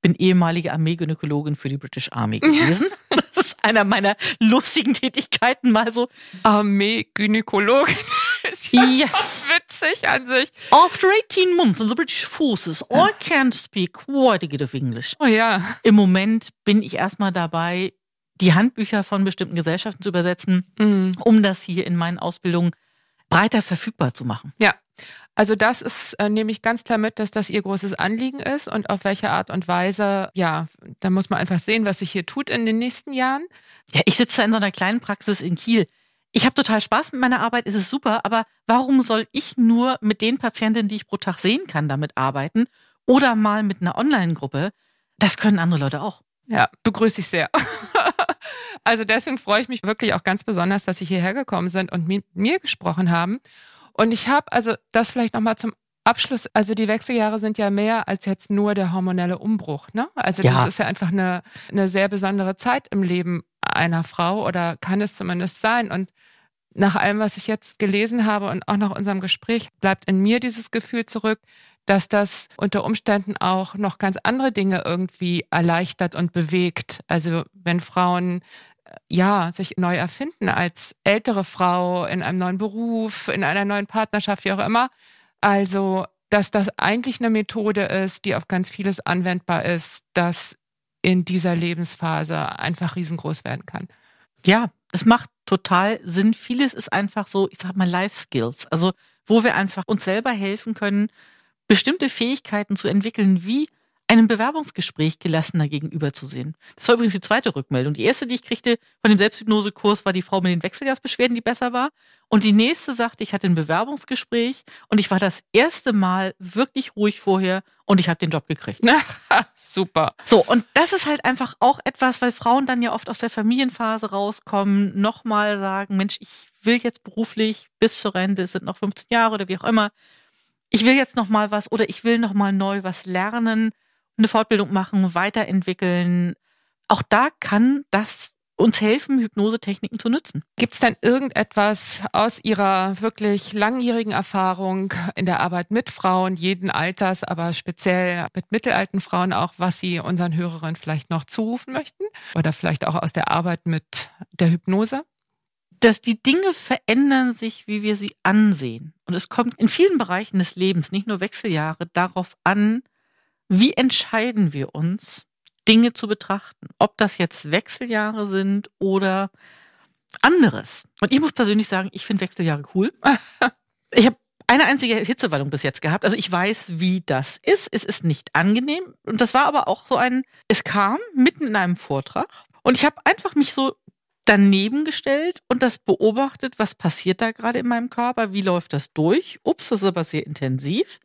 Bin ehemalige Armeegynäkologin für die British Army gewesen. Das ist einer meiner lustigen Tätigkeiten, mal so. Armee-Gynäkologin ist ja Yes. witzig an sich. After 18 months in the British Forces, I can speak quite a bit of English. Oh ja. Im Moment bin ich erstmal dabei, die Handbücher von bestimmten Gesellschaften zu übersetzen, Mhm. um das hier in meinen Ausbildungen breiter verfügbar zu machen. Ja. Also das ist, äh, nehme ich ganz klar mit, dass das ihr großes Anliegen ist und auf welche Art und Weise, ja, da muss man einfach sehen, was sich hier tut in den nächsten Jahren. Ja, ich sitze da in so einer kleinen Praxis in Kiel. Ich habe total Spaß mit meiner Arbeit, es ist super, aber warum soll ich nur mit den Patientinnen, die ich pro Tag sehen kann, damit arbeiten oder mal mit einer Online-Gruppe? Das können andere Leute auch. Ja, begrüße ich sehr. also deswegen freue ich mich wirklich auch ganz besonders, dass Sie hierher gekommen sind und mit mir gesprochen haben. Und ich habe, also das vielleicht nochmal zum Abschluss, also die Wechseljahre sind ja mehr als jetzt nur der hormonelle Umbruch. Ne? Also Ja. das ist ja einfach eine, eine sehr besondere Zeit im Leben einer Frau oder kann es zumindest sein. Und nach allem, was ich jetzt gelesen habe und auch nach unserem Gespräch, bleibt in mir dieses Gefühl zurück, dass das unter Umständen auch noch ganz andere Dinge irgendwie erleichtert und bewegt. Also wenn Frauen ja sich neu erfinden als ältere Frau in einem neuen Beruf, in einer neuen Partnerschaft, wie auch immer. Also, dass das eigentlich eine Methode ist, die auf ganz vieles anwendbar ist, das in dieser Lebensphase einfach riesengroß werden kann. Ja, es macht total Sinn. Vieles ist einfach so, ich sag mal, Life Skills. Also, wo wir einfach uns selber helfen können, bestimmte Fähigkeiten zu entwickeln, wie einem Bewerbungsgespräch gelassener gegenüberzusehen. Das war übrigens die zweite Rückmeldung. Die erste, die ich kriegte von dem Selbsthypnosekurs, war die Frau mit den Wechseljahrsbeschwerden, die besser war. Und die nächste sagte, ich hatte ein Bewerbungsgespräch und ich war das erste Mal wirklich ruhig vorher und ich habe den Job gekriegt. Super. So, und das ist halt einfach auch etwas, weil Frauen dann ja oft aus der Familienphase rauskommen, nochmal sagen, Mensch, ich will jetzt beruflich bis zur Rente, es sind noch 15 Jahre oder wie auch immer, ich will jetzt nochmal was oder ich will nochmal neu was lernen, eine Fortbildung machen, weiterentwickeln. Auch da kann das uns helfen, Hypnosetechniken zu nutzen. Gibt es denn irgendetwas aus Ihrer wirklich langjährigen Erfahrung in der Arbeit mit Frauen, jeden Alters, aber speziell mit mittelalten Frauen auch, was Sie unseren Hörerinnen vielleicht noch zurufen möchten? Oder vielleicht auch aus der Arbeit mit der Hypnose? Dass die Dinge verändern sich, wie wir sie ansehen. Und es kommt in vielen Bereichen des Lebens, nicht nur Wechseljahre, darauf an, wie entscheiden wir uns, Dinge zu betrachten? Ob das jetzt Wechseljahre sind oder anderes. Und ich muss persönlich sagen, ich finde Wechseljahre cool. Ich habe eine einzige Hitzewallung bis jetzt gehabt. Also ich weiß, wie das ist. Es ist nicht angenehm. Und das war aber auch so ein, es kam mitten in einem Vortrag. Und ich habe einfach mich so daneben gestellt und das beobachtet, was passiert da gerade in meinem Körper, wie läuft das durch. Ups, das ist aber sehr intensiv.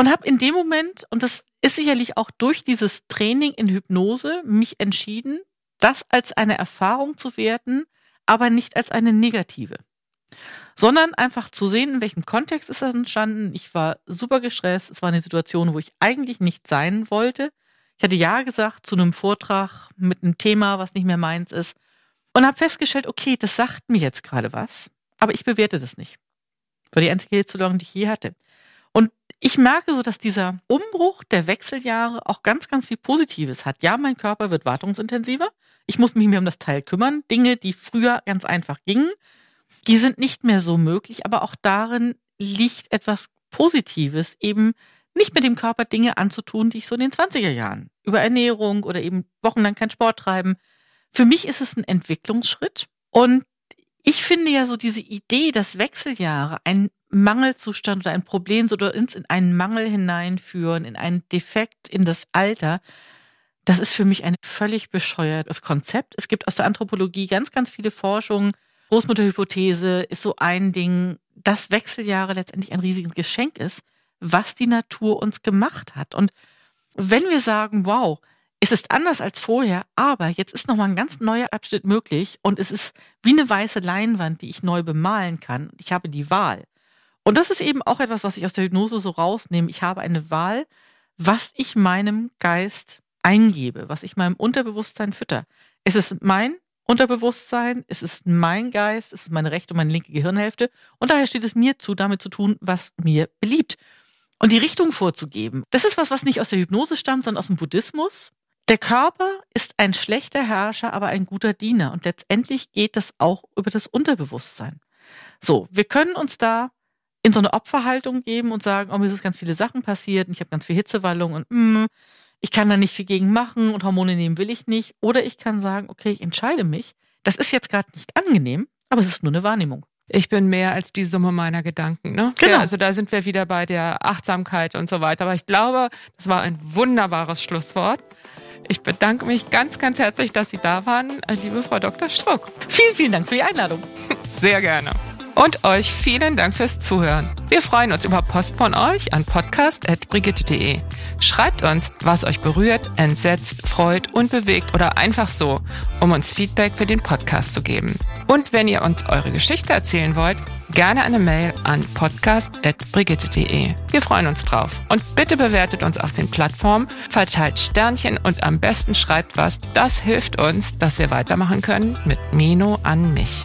Und habe in dem Moment, und das ist sicherlich auch durch dieses Training in Hypnose, mich entschieden, das als eine Erfahrung zu werten, aber nicht als eine negative. Sondern einfach zu sehen, in welchem Kontext ist das entstanden. Ich war super gestresst. Es war eine Situation, wo ich eigentlich nicht sein wollte. Ich hatte Ja gesagt zu einem Vortrag mit einem Thema, was nicht mehr meins ist. Und habe festgestellt, okay, das sagt mir jetzt gerade was, aber ich bewerte das nicht. War die einzige Hitzewallung, die ich je hatte. Ich merke so, dass dieser Umbruch der Wechseljahre auch ganz, ganz viel Positives hat. Ja, mein Körper wird wartungsintensiver. Ich muss mich mehr um das Teil kümmern. Dinge, die früher ganz einfach gingen, die sind nicht mehr so möglich. Aber auch darin liegt etwas Positives, eben nicht mit dem Körper Dinge anzutun, die ich so in den 20er Jahren über Ernährung oder eben wochenlang keinen Sport treiben. Für mich ist es ein Entwicklungsschritt. Und ich finde ja so diese Idee, dass Wechseljahre ein Mangelzustand oder ein Problem oder ins in einen Mangel hineinführen, in einen Defekt in das Alter, das ist für mich ein völlig bescheuertes Konzept. Es gibt aus der Anthropologie ganz, ganz viele Forschungen. Großmutterhypothese ist so ein Ding, dass Wechseljahre letztendlich ein riesiges Geschenk ist, was die Natur uns gemacht hat. Und wenn wir sagen, wow, es ist anders als vorher, aber jetzt ist nochmal ein ganz neuer Abschnitt möglich und es ist wie eine weiße Leinwand, die ich neu bemalen kann. Ich habe die Wahl. Und das ist eben auch etwas, was ich aus der Hypnose so rausnehme. Ich habe eine Wahl, was ich meinem Geist eingebe, was ich meinem Unterbewusstsein fütter. Es ist mein Unterbewusstsein, es ist mein Geist, es ist meine rechte und meine linke Gehirnhälfte. Und daher steht es mir zu, damit zu tun, was mir beliebt. Und die Richtung vorzugeben. Das ist was, was nicht aus der Hypnose stammt, sondern aus dem Buddhismus. Der Körper ist ein schlechter Herrscher, aber ein guter Diener. Und letztendlich geht das auch über das Unterbewusstsein. So, wir können uns da in so eine Opferhaltung geben und sagen, oh, mir sind ganz viele Sachen passiert und ich habe ganz viel Hitzewallung und mm, ich kann da nicht viel gegen machen und Hormone nehmen will ich nicht. Oder ich kann sagen, okay, ich entscheide mich. Das ist jetzt gerade nicht angenehm, aber es ist nur eine Wahrnehmung. Ich bin mehr als die Summe meiner Gedanken. Ne? Genau. Ja, also da sind wir wieder bei der Achtsamkeit und so weiter. Aber ich glaube, das war ein wunderbares Schlusswort. Ich bedanke mich ganz, ganz herzlich, dass Sie da waren, liebe Frau Dr. Struck. Vielen, vielen Dank für die Einladung. Sehr gerne. Und euch vielen Dank fürs Zuhören. Wir freuen uns über Post von euch an podcast.brigitte.de. Schreibt uns, was euch berührt, entsetzt, freut und bewegt oder einfach so, um uns Feedback für den Podcast zu geben. Und wenn ihr uns eure Geschichte erzählen wollt, gerne eine Mail an podcast.brigitte.de. Wir freuen uns drauf. Und bitte bewertet uns auf den Plattformen, verteilt Sternchen und am besten schreibt was. Das hilft uns, dass wir weitermachen können mit Meno an mich.